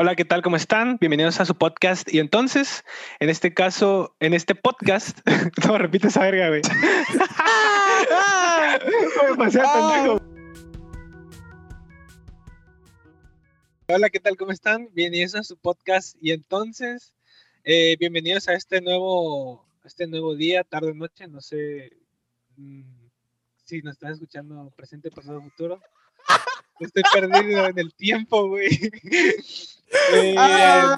Hola, ¿qué tal? ¿Cómo están? Bienvenidos a su podcast. Y entonces, en este caso, en este podcast, no repite esa verga, güey. Me. Hola, ¿qué tal? ¿Cómo están? Bienvenidos a su podcast. Y entonces, eh, bienvenidos a este nuevo, a este nuevo día, tarde, noche, no sé mm, si nos están escuchando presente, pasado, futuro. Estoy perdido en el tiempo, güey. Eh, Ah,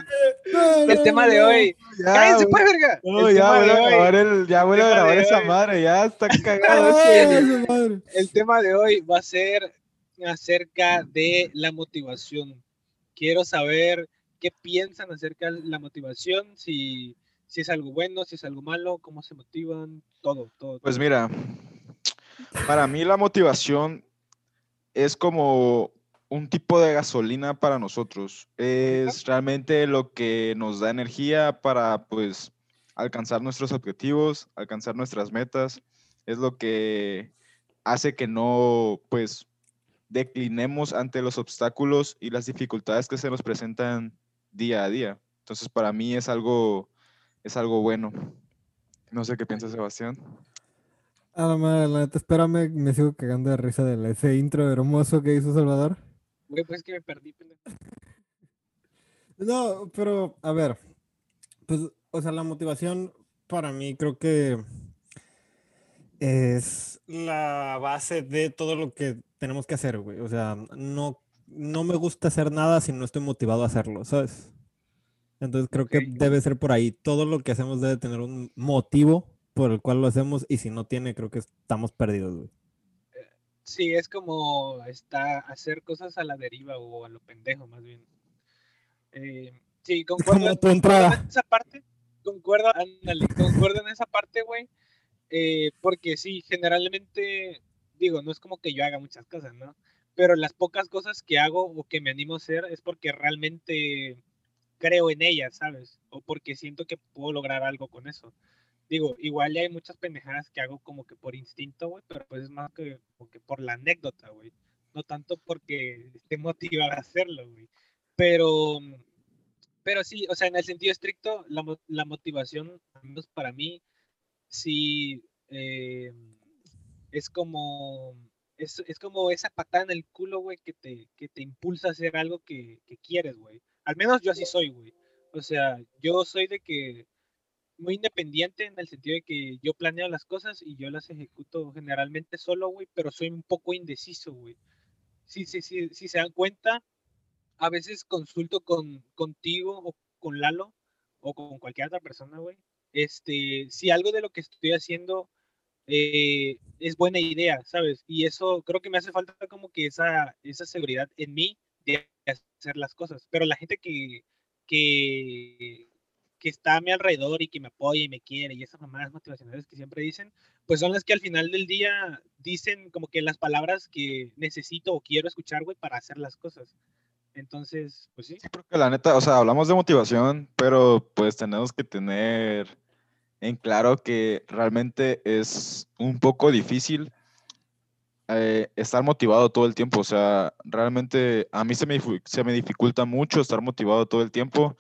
el tema de hoy. Ya, ¡Cállense, pues, verga! No, el ya voy a grabar, el, ya voy a grabar esa hoy. madre, ya está cagado. Ay, ese- el- el tema de hoy va a ser acerca de la motivación. Quiero saber qué piensan acerca de la motivación, si, si es algo bueno, si es algo malo, cómo se motivan, todo, todo. Pues todo. mira, para mí la motivación es como un tipo de gasolina para nosotros. Es realmente lo que nos da energía para pues alcanzar nuestros objetivos, alcanzar nuestras metas. Es lo que hace que no pues declinemos ante los obstáculos y las dificultades que se nos presentan día a día. Entonces para mí es algo es algo bueno. No sé qué piensa Sebastián. A la madre, la neta, espérame, me sigo cagando de risa de ese intro hermoso que hizo Salvador. Güey, pues es que me perdí, pendejo. No, pero a ver, pues, o sea, la motivación para mí creo que es la base de todo lo que tenemos que hacer, güey. O sea, no, no me gusta hacer nada si no estoy motivado a hacerlo, ¿sabes? Entonces creo que debe ser por ahí. Todo lo que hacemos debe tener un motivo por el cual lo hacemos y si no tiene, creo que estamos perdidos, güey. Sí, es como está, hacer cosas a la deriva o a lo pendejo, más bien. Eh, sí, concuerdo, Como tu entrada. en esa parte. Concuerdo, ándale, concuerdo en esa parte, güey. eh, porque sí, generalmente, digo, no es como que yo haga muchas cosas, ¿no? Pero las pocas cosas que hago o que me animo a hacer es porque realmente creo en ellas, ¿sabes? O porque siento que puedo lograr algo con eso. Digo, igual hay muchas pendejadas que hago como que por instinto, güey, pero pues es más que, como por la anécdota, güey. No tanto porque esté motivado a hacerlo, güey. Pero, pero sí, o sea, en el sentido estricto, la, la motivación, para mí, sí eh, es como es, es como esa patada en el culo, güey, que te, que te impulsa a hacer algo que, que quieres, güey. Al menos yo así soy, güey. O sea, yo soy de que muy independiente en el sentido de que yo planeo las cosas y yo las ejecuto generalmente solo, güey, pero soy un poco indeciso, güey. Si, si, si, si se dan cuenta, a veces consulto con, contigo o con Lalo o con cualquier otra persona, güey. Este, si algo de lo que estoy haciendo eh, es buena idea, ¿sabes? Y eso creo que me hace falta como que esa, esa seguridad en mí de hacer las cosas. Pero la gente que, que, que está a mi alrededor y que me apoya y me quiere y esas mamadas motivacionales que siempre dicen, pues son las que al final del día dicen como que las palabras que necesito o quiero escuchar, güey, para hacer las cosas. Entonces, pues sí. Sí, porque la neta, o sea, hablamos de motivación, pero pues tenemos que tener en claro que realmente es un poco difícil eh, estar motivado todo el tiempo. O sea, realmente a mí se me, se me dificulta mucho estar motivado todo el tiempo.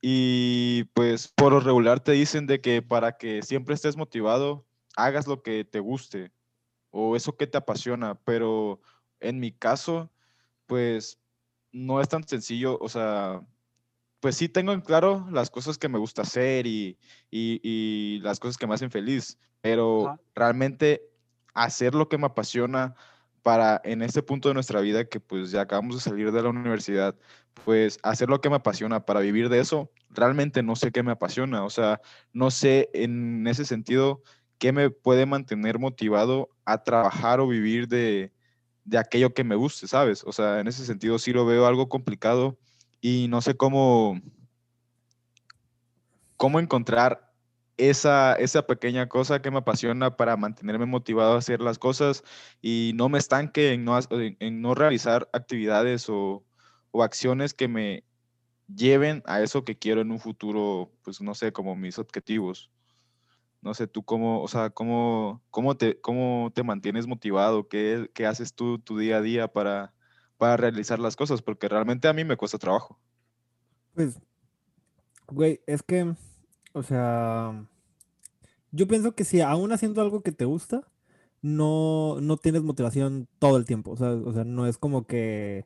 Y pues por lo regular te dicen de que para que siempre estés motivado, hagas lo que te guste o eso que te apasiona. Pero en mi caso, pues no es tan sencillo, o sea, pues sí tengo en claro las cosas que me gusta hacer y, y- y las cosas que me hacen feliz, pero Ajá. realmente hacer lo que me apasiona para en este punto de nuestra vida que pues ya acabamos de salir de la universidad, pues hacer lo que me apasiona para vivir de eso, realmente no sé qué me apasiona, o sea, no sé en ese sentido qué me puede mantener motivado a trabajar o vivir de, de aquello que me guste, ¿sabes? O sea, en ese sentido sí lo veo algo complicado y no sé cómo, cómo encontrar esa, esa pequeña cosa que me apasiona para mantenerme motivado a hacer las cosas y no me estanque en no, en- en no realizar actividades o, o acciones que me lleven a eso que quiero en un futuro, pues no sé, como mis objetivos. No sé, tú cómo, o sea, cómo, cómo te, cómo te mantienes motivado, qué, qué haces tú tu día a día para, para realizar las cosas, porque realmente a mí me cuesta trabajo. Pues, güey, es que, o sea, yo pienso que si aún haciendo algo que te gusta, no, no tienes motivación todo el tiempo. O sea, o sea, no es como que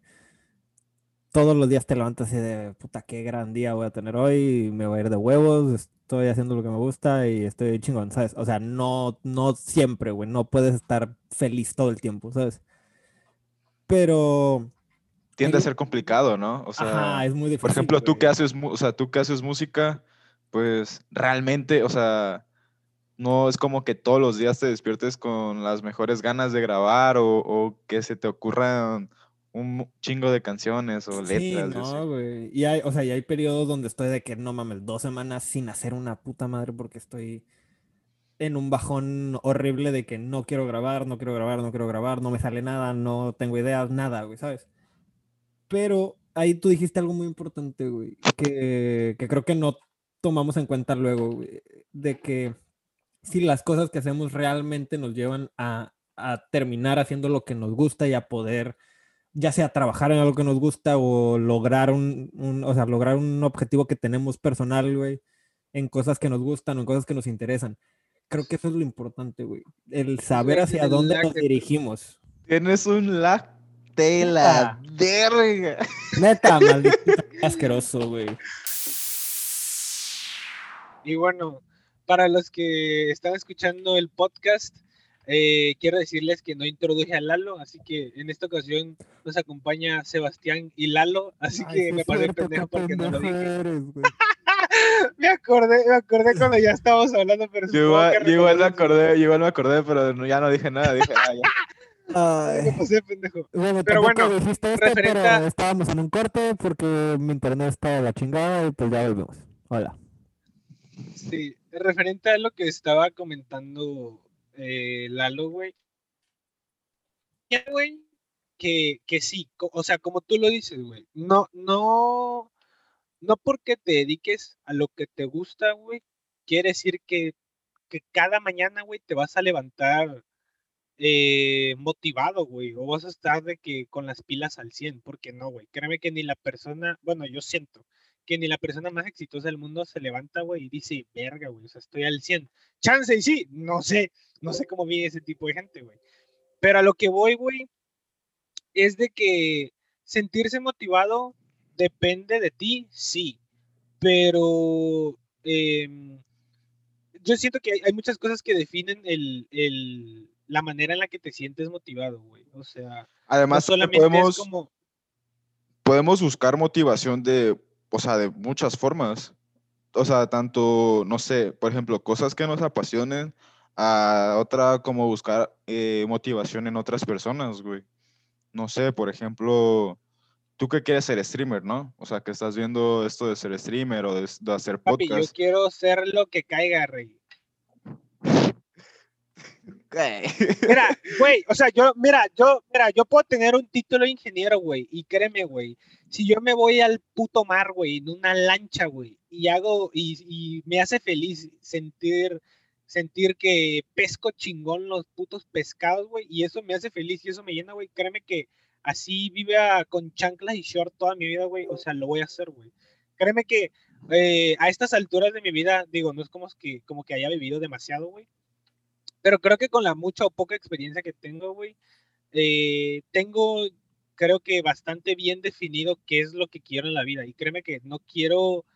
todos los días te levantas y de puta, qué gran día voy a tener hoy, me voy a ir de huevos, estoy haciendo lo que me gusta y estoy chingón, ¿sabes? O sea, no, no siempre, güey, no puedes estar feliz todo el tiempo, ¿sabes? Pero... Tiende a ser complicado, ¿no? O sea, Ajá, es muy difícil. por ejemplo, tú que haces, o sea, tú que haces música, pues realmente, o sea, no es como que todos los días te despiertes con las mejores ganas de grabar o, o que se te ocurran un chingo de canciones o Sí, letras. y así. no, güey. Y hay, o sea, y hay periodos donde estoy de que no mames, dos semanas sin hacer una puta madre porque estoy en un bajón horrible de que no quiero grabar, no quiero grabar, no quiero grabar, no me sale nada, no tengo ideas, nada, güey, ¿sabes? Pero ahí tú dijiste algo muy importante, güey, que, que creo que no tomamos en cuenta luego, de que si las cosas que hacemos realmente nos llevan a, a terminar haciendo lo que nos gusta y a poder ya sea trabajar en algo que nos gusta o lograr un, un- o sea, lograr un objetivo que tenemos personal, güey, en cosas que nos gustan o en cosas que nos interesan. Creo que eso es lo importante, güey. El saber hacia el dónde nos dirigimos. Tienes un lag de la verga. Neta, maldito asqueroso, güey. Y bueno, para los que están escuchando el podcast, eh, quiero decirles que no introduje a Lalo, así que en esta ocasión nos acompaña Sebastián y Lalo, así Ay, que me pasé cierto, pendejo porque no lo dije. eres. Me acordé, me acordé cuando ya estábamos hablando, pero Yo igual, yo igual me acordé, yo igual me acordé, pero ya no dije nada, dije, ah, ya. Me pasé pendejo. Bueno, Pero bueno, dijiste esto, referente pero estábamos en un corte porque mi internet está de la chingada y pues ya volvemos. Hola. Sí, referente a lo que estaba comentando eh, Lalo, güey. Que, que sí, o sea, como tú lo dices, güey, no, no, no porque te dediques a lo que te gusta, güey, quiere decir que, que cada mañana, güey, te vas a levantar eh, motivado, güey, o vas a estar de que con las pilas al 100, porque no, güey, créeme que ni la persona, bueno, yo siento que ni la persona más exitosa del mundo se levanta, güey, y dice, verga, güey, o sea, estoy al 100. Chance y sí, no sé, no sé cómo vive ese tipo de gente, güey. Pero a lo que voy, güey, es de que sentirse motivado depende de ti, sí, pero em, yo siento que hay, hay muchas cosas que definen el, el- la manera en la que te sientes motivado, güey. O sea, Además, solamente podemos, es como... podemos buscar motivación de, o sea, de muchas formas. O sea, tanto, no sé, por ejemplo, cosas que nos apasionen, a otra como buscar eh, motivación en otras personas, güey. No sé, por ejemplo, tú que quieres ser streamer, ¿no? O sea, que estás viendo esto de ser streamer o de, de hacer Papi, yo podcast. quiero ser lo que caiga, rey. Mira, güey, o sea, yo, mira, yo, mira, yo puedo tener un título de ingeniero, güey, y créeme, güey, si yo me voy al puto mar, güey, en una lancha, güey, y hago, y, y me hace feliz sentir, sentir que pesco chingón los putos pescados, güey, y eso me hace feliz y eso me llena, güey, créeme que así vive a- con chanclas y short toda mi vida, güey, o sea, lo voy a hacer, güey. Créeme que eh, a estas alturas de mi vida, digo, no es como que, como que haya vivido demasiado, güey, pero creo que con la mucha o poca experiencia que tengo, güey, eh, tengo, creo que bastante bien definido qué es lo que quiero en la vida. Y créeme que no quiero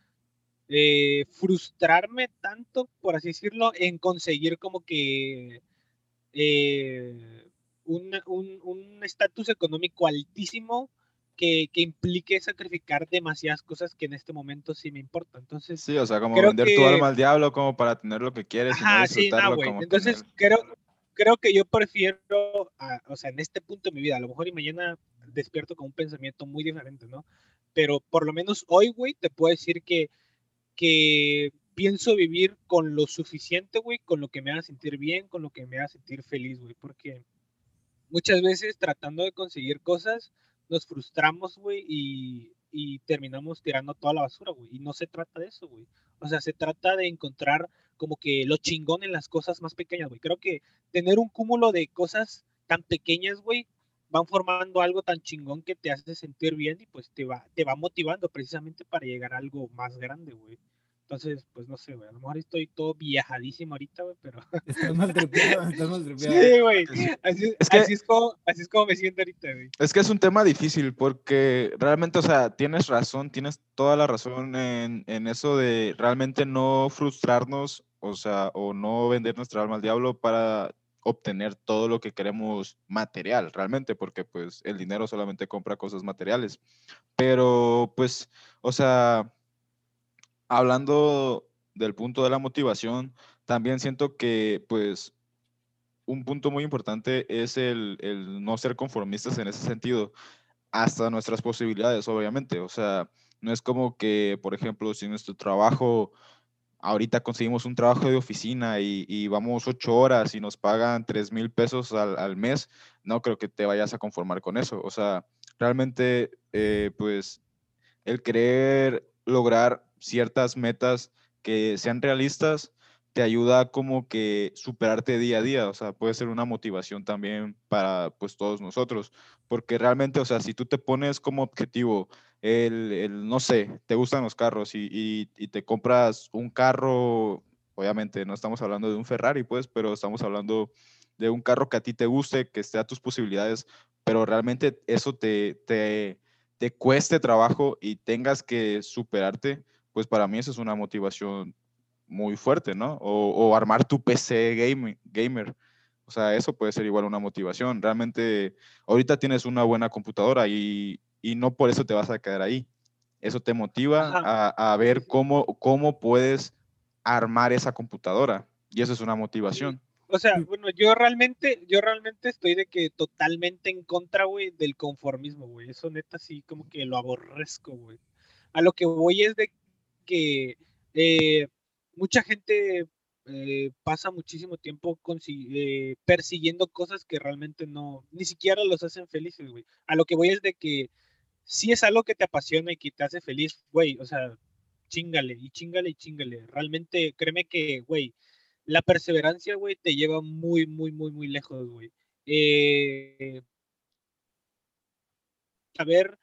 eh, frustrarme tanto, por así decirlo, en conseguir como que eh, un un- un estatus económico altísimo que, que implique sacrificar demasiadas cosas que en este momento sí me importan. Entonces, Sí, o sea, como vender tu alma al diablo como para tener lo que quieres y no sí, como Entonces, tener- creo, creo que yo prefiero, a- o sea, en este punto de mi vida, a lo mejor y mañana despierto con un pensamiento muy diferente, ¿no? Pero por lo menos hoy, güey, te puedo decir que, que pienso vivir con lo suficiente, güey, con lo que me haga sentir bien, con lo que me haga sentir feliz, güey, porque muchas veces tratando de conseguir cosas, nos frustramos, güey, y, y terminamos tirando toda la basura, güey. Y no se trata de eso, güey. O sea, se trata de encontrar como que lo chingón en las cosas más pequeñas, güey. Creo que tener un cúmulo de cosas tan pequeñas, güey, van formando algo tan chingón que te hace sentir bien y pues te va, te va motivando precisamente para llegar a algo más grande, güey. Entonces, pues no sé, güey. A lo mejor estoy todo viajadísimo ahorita, güey, pero. Estás mal estás mal. Sí, güey. Así, Es que- así es como, así es como me siento ahorita, güey. Es que es un tema difícil porque realmente, o sea, tienes razón, tienes toda la razón en, en eso de realmente no frustrarnos, o sea, o no vender nuestra alma al diablo para obtener todo lo que queremos material, realmente, porque pues el dinero solamente compra cosas materiales. Pero pues, o sea, hablando del punto de la motivación, también siento que pues un punto muy importante es el, el no ser conformistas en ese sentido, hasta nuestras posibilidades, obviamente. O sea, no es como que, por ejemplo, si nuestro trabajo, ahorita conseguimos un trabajo de oficina y, y vamos ocho horas y nos pagan tres mil pesos al, al mes, no creo que te vayas a conformar con eso. O sea, realmente, eh, pues, el querer lograr ciertas metas que sean realistas te ayuda como que superarte día a día, o sea, puede ser una motivación también para pues todos nosotros, porque realmente, o sea, si tú te pones como objetivo el, el, no sé, te gustan los carros y, y, te compras un carro, obviamente no estamos hablando de un Ferrari, pues, pero estamos hablando de un carro que a ti te guste, que esté a tus posibilidades, pero realmente eso te, te, te cueste trabajo y tengas que superarte, pues para mí eso es una motivación muy fuerte, ¿no? O, o armar tu PC game, gamer. O sea, eso puede ser igual una motivación. Realmente, ahorita tienes una buena computadora y, y no por eso te vas a quedar ahí. Eso te motiva a, a, ver cómo, cómo puedes armar esa computadora. Y eso es una motivación. O sea, bueno, yo realmente, yo realmente estoy de que totalmente en contra, güey, del conformismo, güey. Eso neta sí como que lo aborrezco, güey. A lo que voy es de que eh, mucha gente eh, pasa muchísimo tiempo eh, persiguiendo cosas que realmente no, ni siquiera los hacen felices, güey. A lo que voy es de que si es algo que te apasiona y que te hace feliz, güey, o sea, chingale y chingale y chingale. Realmente, créeme que, güey, la perseverancia, güey, te lleva muy, muy, muy, muy lejos, güey. Eh, a ver,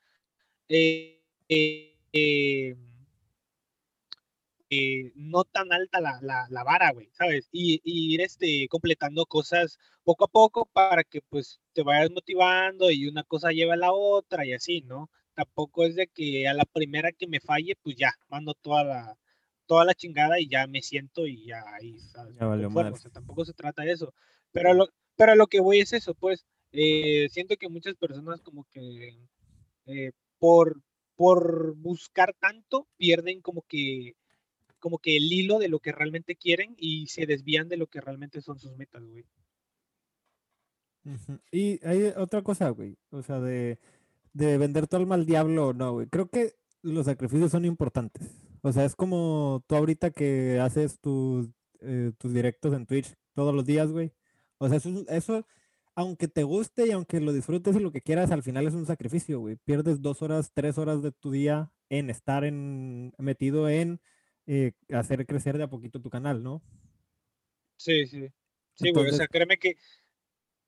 eh, eh, eh, no tan alta la, la, la vara, güey, ¿sabes? Y, y, ir este, completando cosas poco a poco para que pues te vayas motivando y una cosa lleva a la otra y así, ¿no? Tampoco es de que a la primera que me falle, pues ya, mando toda la, toda la chingada y ya me siento y ya ahí, ¿sabes? Ya valió o sea, tampoco se trata de eso. Pero lo, pero lo que voy es eso, pues, eh, siento que muchas personas como que eh, por, por buscar tanto pierden como que como que el hilo de lo que realmente quieren y se desvían de lo que realmente son sus metas, güey. Y hay otra cosa, güey, o sea, de, de vender tu alma al diablo no, güey. Creo que los sacrificios son importantes. O sea, es como tú ahorita que haces tus, eh, tus directos en Twitch todos los días, güey. O sea, eso, eso, aunque te guste y aunque lo disfrutes y lo que quieras, al final es un sacrificio, güey. Pierdes dos horas, tres horas de tu día en estar en, metido en eh, hacer crecer de a poquito tu canal, ¿no? Sí, sí. Sí, güey, o sea, créeme que,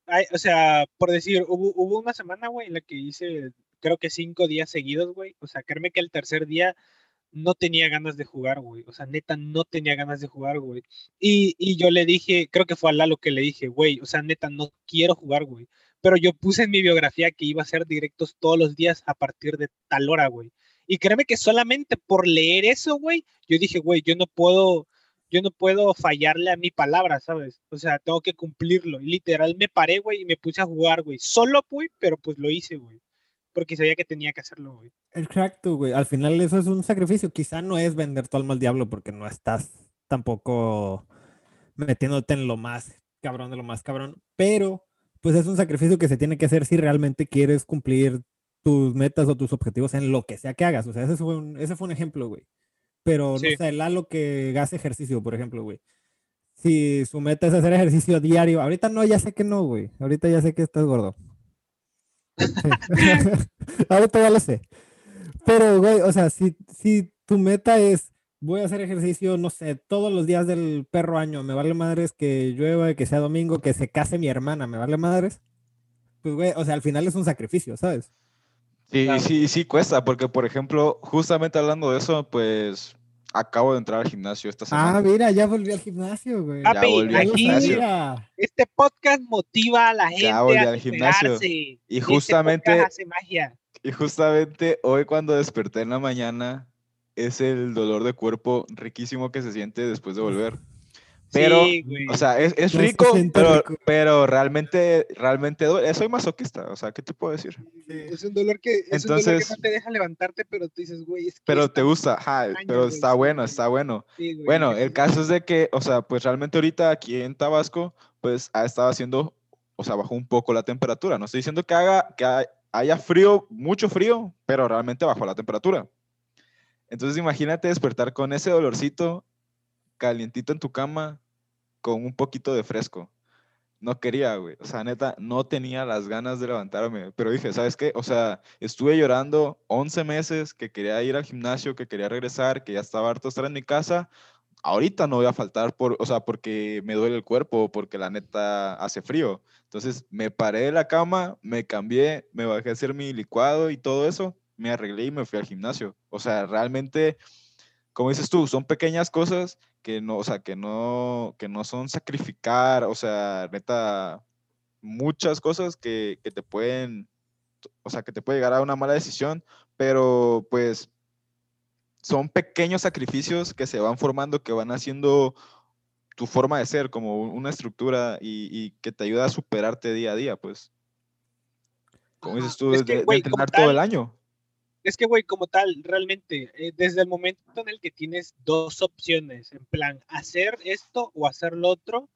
hay, o sea, por decir, hubo, hubo una semana, güey, en la que hice, creo que cinco días seguidos, güey. O sea, créeme que el tercer día no tenía ganas de jugar, güey. O sea, neta, no tenía ganas de jugar, güey. Y, y yo le dije, creo que fue a Lalo que le dije, güey, o sea, neta, no quiero jugar, güey. Pero yo puse en mi biografía que iba a hacer directos todos los días a partir de tal hora, güey. Y créeme que solamente por leer eso, güey, yo dije, güey, yo no puedo, yo no puedo fallarle a mi palabra, ¿sabes? O sea, tengo que cumplirlo. Y literal me paré, güey, y me puse a jugar, güey. Solo, güey, pero pues lo hice, güey. Porque sabía que tenía que hacerlo, güey. Exacto, güey. Al final eso es un sacrificio. Quizá no es vender tu alma al diablo porque no estás tampoco metiéndote en lo más cabrón de lo más cabrón. Pero, pues es un sacrificio que se tiene que hacer si realmente quieres cumplir tus metas o tus objetivos en lo que sea que hagas. O sea, ese fue un, ese fue un ejemplo, güey. Pero sí. no sé, Lalo que hace ejercicio, por ejemplo, güey. Si su meta es hacer ejercicio diario, ahorita no, ya sé que no, güey. Ahorita ya sé que estás gordo. Ahorita ya lo sé. Pero, güey, o sea, si, si tu meta es voy a hacer ejercicio, no sé, todos los días del perro año, me vale madres que llueva, que sea domingo, que se case mi hermana, me vale madres. Pues, güey, o sea, al final es un sacrificio, ¿sabes? Sí, Claro. sí, sí cuesta, porque por ejemplo, justamente hablando de eso, pues acabo de entrar al gimnasio esta semana. Ah, mira, ya volví al gimnasio, güey. Papi, volví Ya lo al gimnasio. sabía. Este podcast motiva a la gente volví a al gimnasio. Y Este justamente- podcast hace magia. Y justamente hoy cuando desperté en la mañana, es el dolor de cuerpo riquísimo que se siente después de volver. Pero, Sí, o sea, es, es rico, pero, rico. pero realmente, realmente duele. Soy masoquista, o sea, ¿qué te puedo decir? es un dolor que es un dolor que Entonces- no te deja levantarte, pero tú dices, güey, es que Pero te gusta, ajá, pero güey, está sí, bueno, está bueno. Sí, güey, Bueno, el sí. caso es de que, o sea, pues realmente ahorita aquí en Tabasco, pues ha estado haciendo, o sea, bajó un poco la temperatura. No estoy diciendo que haga, que hay- haya frío, mucho frío, pero realmente bajó la temperatura. Entonces imagínate despertar con ese dolorcito calientito en tu cama con un poquito de fresco. No quería, güey. O sea, neta, no tenía las ganas de levantarme. Pero dije, ¿sabes qué? O sea, estuve llorando 11 meses que quería ir al gimnasio, que quería regresar, que ya estaba harto estar en mi casa. Ahorita no voy a faltar, por, o sea, porque me duele el cuerpo, porque la neta hace frío. Entonces me paré de la cama, me cambié, me bajé a hacer mi licuado y todo eso, me arreglé y me fui al gimnasio. O sea, realmente, como dices tú, son pequeñas cosas que no, o sea, que no, que no son sacrificar, o sea, neta, muchas cosas que, que te pueden, o sea, que te puede llegar a una mala decisión, pero pues son pequeños sacrificios que se van formando, que van haciendo tu forma de ser, como un- una estructura y, y que te ayuda a superarte día a día, pues. Como dices tú, Es de, que, entrenar todo el año. Es que, güey, como tal, realmente, eh, desde el momento en el que tienes dos opciones, en plan, hacer esto o hacer lo otro,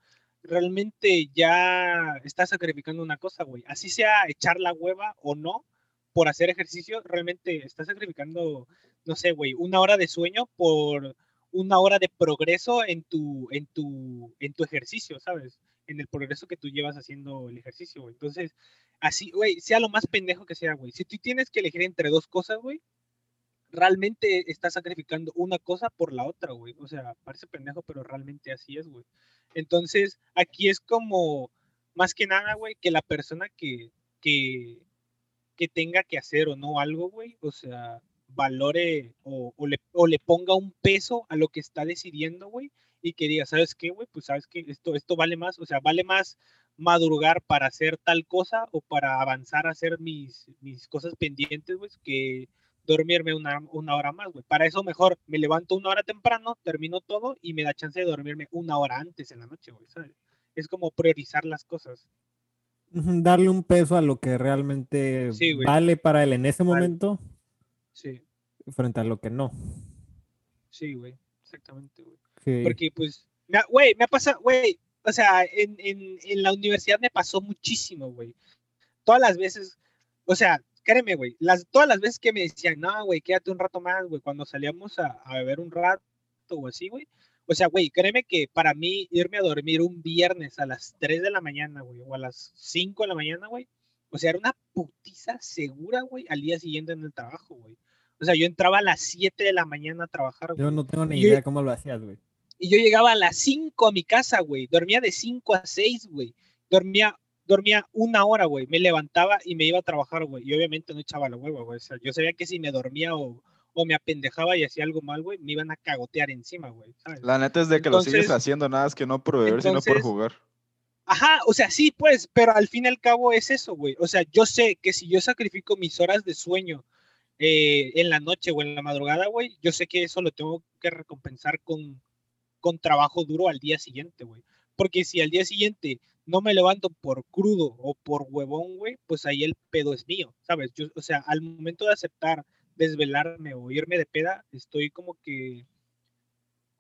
realmente ya estás sacrificando una cosa, güey. Así sea echar la hueva o no por hacer ejercicio, realmente estás sacrificando, no sé, güey, una hora de sueño por una hora de progreso en tu, en tu, en tu ejercicio, ¿sabes? En el progreso que tú llevas haciendo el ejercicio, güey. Entonces, así, güey, sea lo más pendejo que sea, güey. Si tú tienes que elegir entre dos cosas, güey, realmente estás sacrificando una cosa por la otra, güey. O sea, parece pendejo, pero realmente así es, güey. Entonces, aquí es como, más que nada, güey, que la persona que, que, que tenga que hacer o no algo, güey, o sea, valore o, o le, o le ponga un peso a lo que está decidiendo, güey, y que diga, ¿sabes qué, güey? Pues sabes que esto, esto vale más, o sea, vale más madrugar para hacer tal cosa o para avanzar a hacer mis, mis cosas pendientes, güey, que dormirme una, una hora más, güey. Para eso mejor me levanto una hora temprano, termino todo y me da chance de dormirme una hora antes en la noche, güey, ¿sabes? Es como priorizar las cosas. Darle un peso a lo que realmente Sí, vale para él en ese Vale. momento Sí, frente a lo que no. sí, güey, exactamente, güey. Sí. Porque, pues, güey, me ha pasado, güey, o sea, en, en, en la universidad me pasó muchísimo, güey. Todas las veces, o sea, créeme, güey, las, todas las veces que me decían, no, güey, quédate un rato más, güey, cuando salíamos a, a beber un rato o así, güey. O sea, güey, créeme que para mí irme a dormir un viernes a las 3 de la mañana, güey, o a las 5 de la mañana, güey, o sea, era una putiza segura, güey, al día siguiente en el trabajo, güey. O sea, yo entraba a las 7 de la mañana a trabajar, Yo güey. no tengo ni Yo- idea cómo lo hacías, güey. Y yo llegaba a las 5 a mi casa, güey. Dormía de 5 a 6, güey. Dormía, dormía una hora, güey. Me levantaba y me iba a trabajar, güey. Y obviamente no echaba la hueva, güey. O sea, yo sabía que si me dormía o, o me apendejaba y hacía algo mal, güey, me iban a cagotear encima, güey. ¿sabes? La neta es de que lo sigues haciendo, nada es que no por beber, sino por jugar. Ajá, o sea, sí, pues, pero al fin y al cabo es eso, güey. O sea, yo sé que si yo sacrifico mis horas de sueño eh, en la noche o en la madrugada, güey, yo sé que eso lo tengo que recompensar con, con trabajo duro al día siguiente, güey. Porque si al día siguiente no me levanto por crudo o por huevón, güey, pues ahí el pedo es mío, ¿sabes? Yo, o sea, al momento de aceptar desvelarme o irme de peda, estoy como que...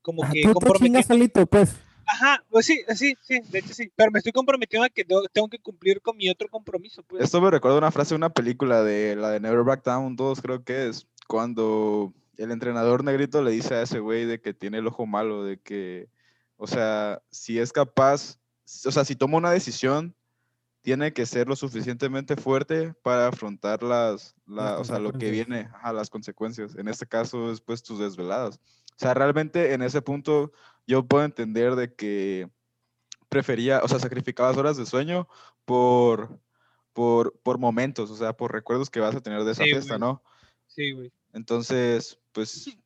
Como Ah, que tú solito, pues. Ajá, pues sí, sí, sí, de hecho sí. Pero me estoy comprometiendo a que tengo, que cumplir con mi otro compromiso, pues. Esto me recuerda una frase de una película de la de Never Back Down 2, creo que es, cuando el entrenador negrito le dice a ese güey de que tiene el ojo malo, de que, o sea, si es capaz, o sea, si toma una decisión, tiene que ser lo suficientemente fuerte para afrontar las, la- Las o sea, lo que viene, ajá, las consecuencias. En este caso, es pues tus desveladas. O sea, realmente en ese punto yo puedo entender de que prefería, o sea, sacrificabas horas de sueño por, por, por momentos, o sea, por recuerdos que vas a tener de esa Sí, fiesta. ¿no? Sí, güey. Entonces, pues,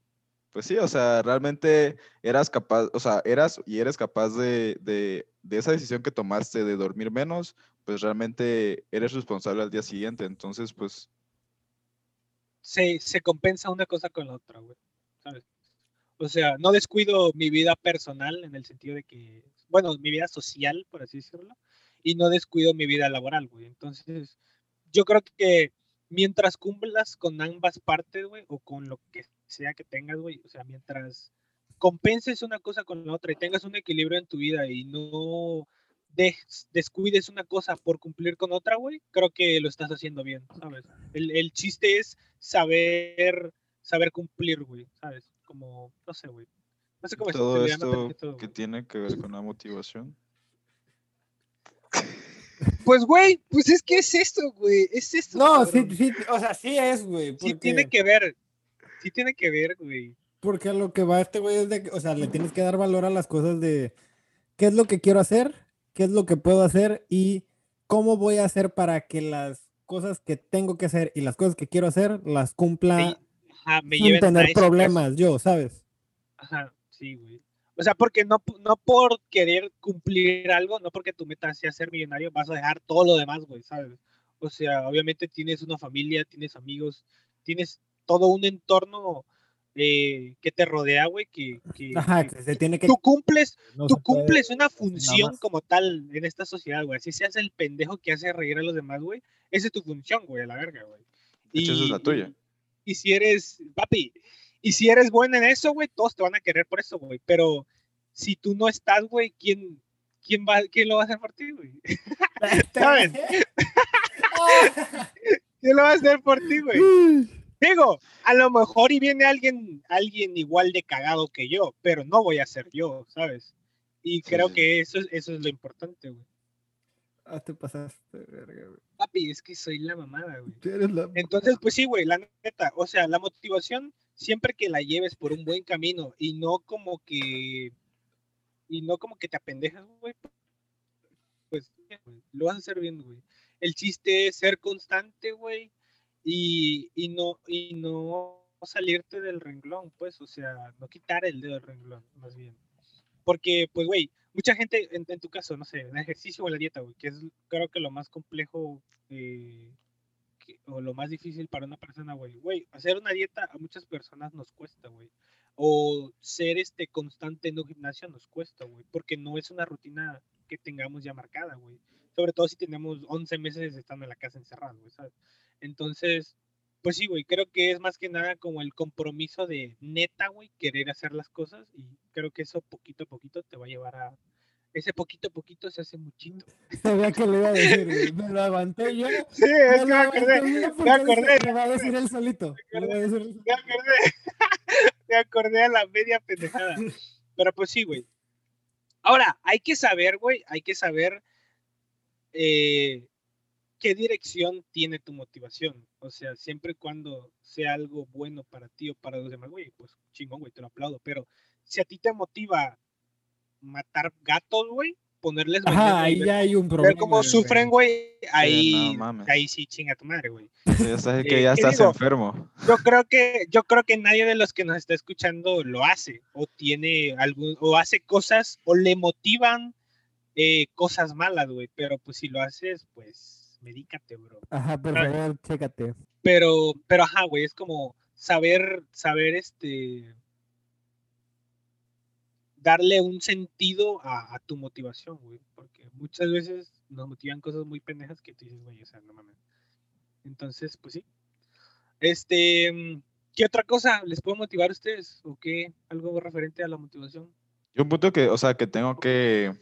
pues sí, o sea, realmente eras capaz, o sea, eras y eres capaz de, de, de esa decisión que tomaste de dormir menos, pues realmente eres responsable al día siguiente. Entonces, pues, Se, se compensa una cosa con la otra, güey. ¿Sabes? O sea, no descuido mi vida personal en el sentido de que, bueno, mi vida social, por así decirlo, y no descuido mi vida laboral, güey. Entonces, yo creo que mientras cumplas con ambas partes, güey, o con lo que sea que tengas, güey, o sea, mientras compenses una cosa con la otra y tengas un equilibrio en tu vida y no des- descuides una cosa por cumplir con otra, güey, creo que lo estás haciendo bien, ¿sabes? El, el chiste es saber, saber cumplir, güey, ¿sabes? Como, no sé, güey. No sé cómo todo esto que tiene que ver con la motivación. Pues, güey, pues es que es esto, güey, es esto. No, sí, cabrón. sí, o sea, sí es, güey. Sí tiene que ver, sí tiene que ver, güey. Porque a lo que va este güey es de, que- o sea, le tienes que dar valor a las cosas de qué es lo que quiero hacer, qué es lo que puedo hacer y cómo voy a hacer para que las cosas que tengo que hacer y las cosas que quiero hacer las cumpla ajá, me sin a tener caso. problemas yo, ¿sabes? Ajá, sí, güey. O sea, porque no, no por querer cumplir algo, no porque tu meta sea ser millonario, vas a dejar todo lo demás, güey, ¿sabes? O sea, obviamente tienes una familia, tienes amigos, tienes todo un entorno eh, que te rodea, güey, que, que- Ajá, que se tiene que tú cumples, no tú cumples una función como tal en esta sociedad, güey. Así seas el pendejo que hace reír a los demás, güey. Esa es tu función, güey, a la verga, güey. De hecho, esa es la tuya. Y, si eres, papi, y si eres bueno en eso, güey, todos te van a querer por eso, güey. Pero si tú no estás, güey, ¿quién, quién, va, ¿quién lo va a hacer por ti, güey? ¿Sabes? ¿Quién lo va a hacer por ti, güey? Digo, a lo mejor y viene alguien, alguien igual de cagado que yo, pero no voy a ser yo, ¿sabes? Y creo sí. que eso, es- eso es lo importante, güey. Ah, te pasaste, verga, güey. Papi, es que soy la mamada, güey. Tú eres la- Entonces, pues sí, güey, la neta, o sea, la motivación, siempre que la lleves por un buen camino y no como que, y no como que te apendejas, güey, pues güey, lo vas a hacer bien, güey. El chiste es ser constante, güey, y, y no, y no salirte del renglón, pues, o sea, no quitar el dedo del renglón, más bien. Porque, pues, güey, mucha gente, en, tu caso, no sé, el ejercicio o la dieta, güey, que es creo que lo más complejo eh, o lo más difícil para una persona, güey. Hacer una dieta a muchas personas nos cuesta, güey. O ser este constante en un gimnasio nos cuesta, güey, porque no es una rutina que tengamos ya marcada, güey. Sobre todo si tenemos 11 meses estando en la casa encerrados, güey, ¿sabes? Entonces, pues sí, güey, creo que es más que nada como el compromiso de neta, güey, querer hacer las cosas y creo que eso poquito a poquito te va a llevar a... Ese poquito a poquito se hace muchito. Sabía que le iba a decir, güey. Me lo aguanté yo. Sí, es que me me acordé, me acordé, Le va a decir él solito. me acordé. me acordé a la media pendejada. Pero pues sí, güey. Ahora, hay que saber, güey, hay que saber eh, qué dirección tiene tu motivación. O sea, siempre y cuando sea algo bueno para ti o para los demás, güey, pues chingón, güey, te lo aplaudo. Pero si a ti te motiva matar gatos, güey, ponerles veneno Ajá, y ahí ver, ya hay un problema. ver cómo güey. sufren, güey, ahí, mames. ahí sí chinga tu madre, güey. Ya sabes que Eh, ya ¿qué estás digo? enfermo. yo creo que yo creo que nadie de los que nos está escuchando lo hace o tiene algún o hace cosas o le motivan eh, cosas malas, güey. Pero pues si lo haces, pues medícate, bro. Ajá, por favor, chécate. Pero, pero ajá, güey, es como saber, saber este darle un sentido a, a tu motivación, güey. Porque muchas veces nos motivan cosas muy pendejas que tú dices, güey, o sea, no mames. Entonces, pues sí. Este, ¿qué otra cosa les puede motivar a ustedes? ¿O qué? Algo referente a la motivación. Yo un punto que, o sea, que tengo que,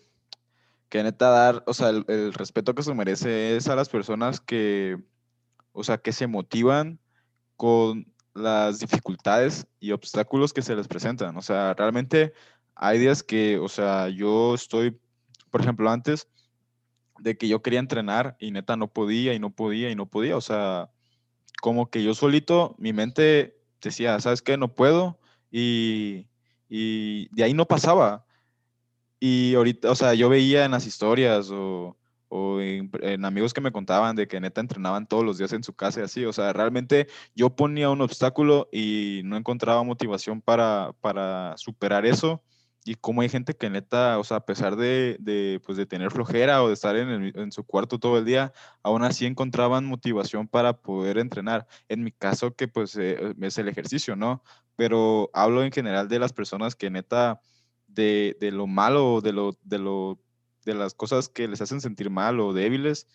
que neta dar, o sea, el, el respeto que se merece es a las personas que, o sea, que se motivan con las dificultades y obstáculos que se les presentan. O sea, realmente hay días que, o sea, yo estoy, por ejemplo, antes de que yo quería entrenar y neta no podía y no podía y no podía. O sea, como que yo solito, mi mente decía, ¿sabes qué? No puedo. Y, y de ahí no pasaba. Y ahorita, o sea, yo veía en las historias o, o en, amigos que me contaban de que neta entrenaban todos los días en su casa y así. O sea, realmente yo ponía un obstáculo y no encontraba motivación para, para superar eso. Y como hay gente que neta, o sea, a pesar de, de, pues de tener flojera o de estar en, en su cuarto todo el día, aún así encontraban motivación para poder entrenar. En mi caso, que pues eh, es el ejercicio, ¿no? Pero hablo en general de las personas que neta, de, de lo malo, de lo, de lo, de las cosas que les hacen sentir mal o débiles,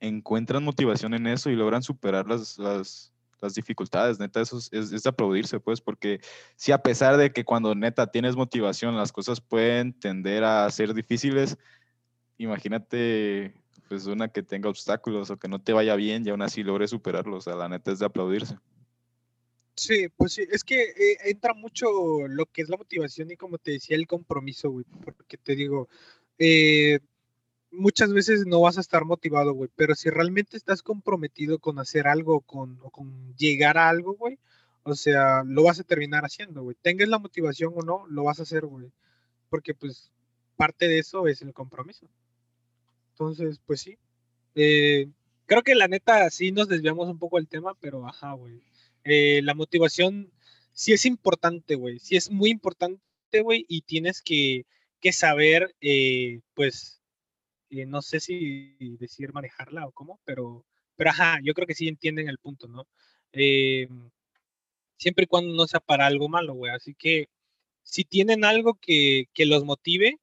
encuentran motivación en eso y logran superar las, las, dificultades. Neta, eso es, aplaudirse, pues, porque si a pesar de que cuando neta tienes motivación, las cosas pueden tender a ser difíciles, imagínate pues una que tenga obstáculos o que no te vaya bien y aún así logre superarlos. O sea, la neta es de aplaudirse. Sí, pues sí, es que eh, entra mucho lo que es la motivación y como te decía, el compromiso, güey, porque te digo, eh, muchas veces no vas a estar motivado, güey, pero si realmente estás comprometido con hacer algo, con, o con llegar a algo, güey, o sea, lo vas a terminar haciendo, güey. Tengas la motivación o no, lo vas a hacer, güey, porque pues parte de eso es el compromiso. Entonces, pues sí. Eh, creo que la neta sí nos desviamos un poco del tema, pero ajá, güey. Eh, la motivación sí es importante, güey. Sí es muy importante, güey, y tienes que, que saber, eh, pues, eh, no sé si decir manejarla o cómo, pero, pero ajá, yo creo que sí entienden el punto, ¿no? Siempre y cuando no sea para algo malo, güey. Así que si tienen algo que, que los motive,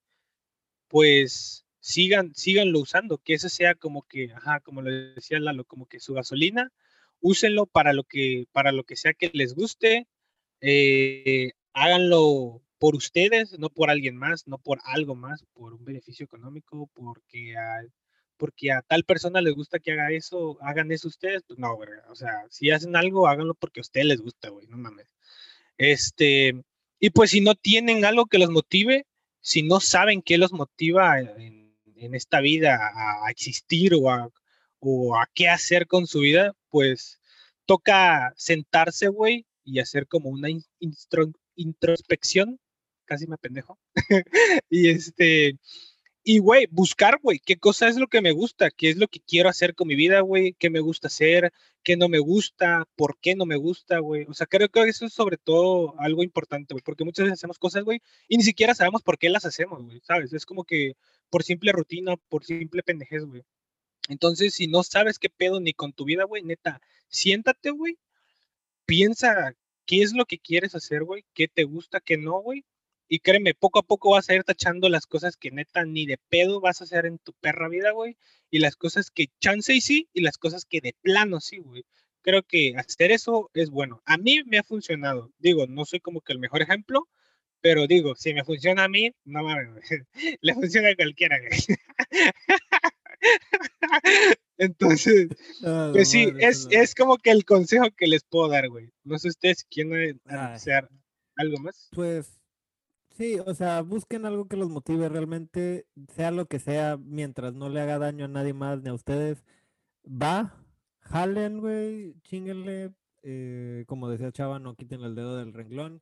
pues sigan, síganlo usando, que eso sea como que, ajá, como lo decía Lalo, como que su gasolina, úsenlo para lo que, para lo que sea que les guste, eh, háganlo por ustedes, no por alguien más, no por algo más, por un beneficio económico, porque a, porque a tal persona les gusta que haga eso, hagan eso ustedes, pues no, o sea, si hacen algo, háganlo porque a ustedes les gusta, güey, no mames. Este, y pues si no tienen algo que los motive, si no saben qué los motiva en, esta vida a existir o a, o a, qué hacer con su vida, pues toca sentarse, güey, y hacer como una introspección, casi me pendejo, y este, y güey, buscar, güey, qué cosa es lo que me gusta, qué es lo que quiero hacer con mi vida, güey, qué me gusta hacer, qué no me gusta, por qué no me gusta, güey. O sea, creo que eso es sobre todo algo importante, güey, porque muchas veces hacemos cosas, güey, y ni siquiera sabemos por qué las hacemos, güey, ¿sabes? Es como que por simple rutina, por simple pendejez, güey. Entonces, si no sabes qué pedo ni con tu vida, güey, neta, siéntate, güey, piensa qué es lo que quieres hacer, güey, qué te gusta, qué no, güey, y créeme, poco a poco vas a ir tachando las cosas que neta ni de pedo vas a hacer en tu perra vida, güey. Y las cosas que chance y sí, y las cosas que de plano sí, güey. Creo que hacer eso es bueno. A mí me ha funcionado. Digo, no soy como que el mejor ejemplo, pero digo, si me funciona a mí, no mames, le funciona a cualquiera. Entonces, Ah, pues sí, madre, es, es como que el consejo que les puedo dar, güey. No sé ustedes quieren Ay. anunciar algo más. Pues sí, o sea, busquen algo que los motive realmente, sea lo que sea, mientras no le haga daño a nadie más ni a ustedes. Va, jalen, güey, chinguenle. eh, como decía Chava, no quiten el dedo del renglón.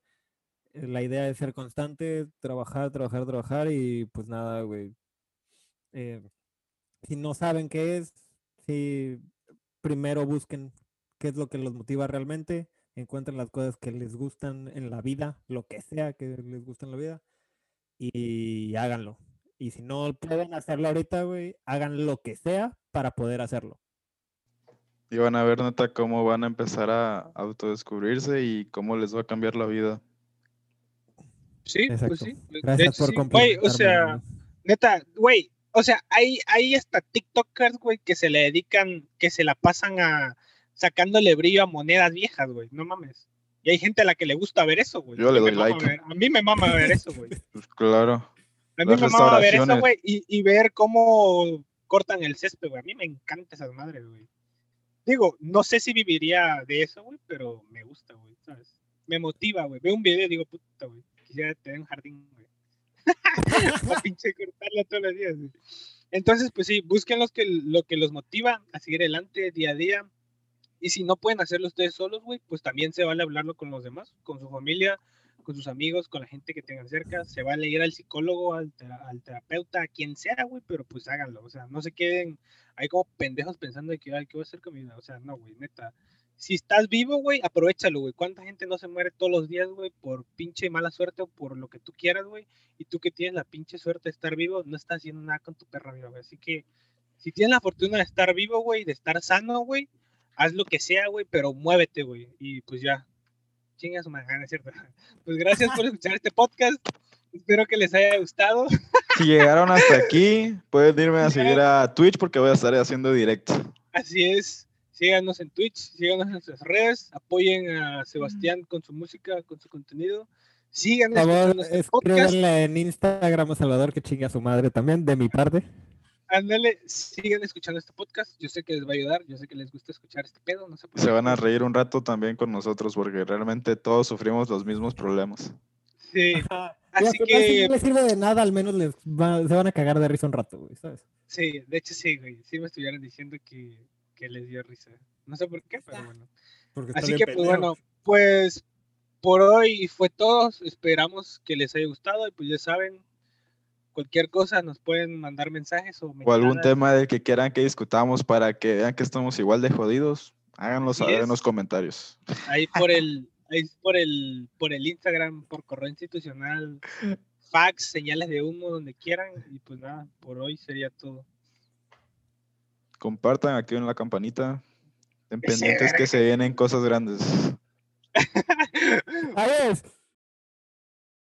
La idea es ser constante, trabajar, trabajar, trabajar y pues nada, güey. eh, si no saben qué es, si primero busquen qué es lo que los motiva realmente, encuentren las cosas que les gustan en la vida, lo que sea que les guste en la vida, y háganlo. Y si no pueden hacerlo ahorita, güey, hagan lo que sea para poder hacerlo. Y van a ver, neta, cómo van a empezar a autodescubrirse y cómo les va a cambiar la vida. Sí, pues Exacto. sí. de Gracias hecho, por sí. Güey, o sea, neta, güey, o sea, hay, hay hasta TikTokers, güey, que se le dedican, que se la pasan a sacándole brillo a monedas viejas, güey, no mames. Y hay gente a la que le gusta ver eso, güey. Yo le doy like. ver- a mí me mama ver eso, güey. Pues claro. A mí Las me mama ver eso, güey, y, y ver cómo cortan el césped, güey. A mí me encanta esas madres, güey. Digo, no sé si viviría de eso, güey, pero me gusta, güey, ¿sabes? Me motiva, güey. Veo un video y digo, puta, güey, quisiera tener un jardín, güey. Para pinche cortarlo todos los días, güey. Entonces, pues sí, busquen los que, lo que los motiva a seguir adelante día a día. Y si no pueden hacerlo ustedes solos, güey, pues también se vale hablarlo con los demás, con su familia, con sus amigos, con la gente que tengan cerca, se va a leer al psicólogo, al, al terapeuta, a quien sea, güey, pero pues háganlo, o sea, no se queden ahí como pendejos pensando de que, ay, ¿qué voy a hacer con mi vida? O sea, no, güey, neta. Si estás vivo, güey, aprovechalo, güey. ¿Cuánta gente no se muere todos los días, güey, por pinche mala suerte o por lo que tú quieras, güey? Y tú que tienes la pinche suerte de estar vivo, no estás haciendo nada con tu perra vida, güey. Así que, si tienes la fortuna de estar vivo, güey, de estar sano, güey, haz lo que sea, güey, pero muévete, güey. Y pues ya, chinga su madre, es cierto. Pues gracias por escuchar este podcast. Espero que les haya gustado. Si llegaron hasta aquí, pueden irme a seguir a Twitch porque voy a estar haciendo directo. Así es. Síganos en Twitch, síganos en nuestras redes, apoyen a Sebastián con su música, con su contenido. Síganos escríbanle en Instagram a Salvador que chinga a su madre también, de mi parte. Ándale, sigan escuchando este podcast. Yo sé que les va a ayudar, yo sé que les gusta escuchar este pedo. No sé Se van a reír un rato también con nosotros porque realmente todos sufrimos los mismos problemas. Sí. Así que... No les sirve de nada, al menos les se van a cagar de risa un rato, güey, ¿sabes? Sí, de hecho sí, güey. Sí me estuvieron diciendo que, que les dio risa. No sé por qué, pero bueno. Así que, pues bueno, pues por hoy fue todo. Esperamos que les haya gustado y pues ya saben, cualquier cosa nos pueden mandar mensajes o, o algún tema del que quieran que discutamos para que vean que estamos igual de jodidos. Háganlo saber en los comentarios. Ahí por el, ahí por el, por el Instagram, por correo institucional, fax, señales de humo, donde quieran. Y pues nada, por hoy sería todo. Compartan, activen la campanita. Estén pendientes que se vienen cosas grandes. Adiós.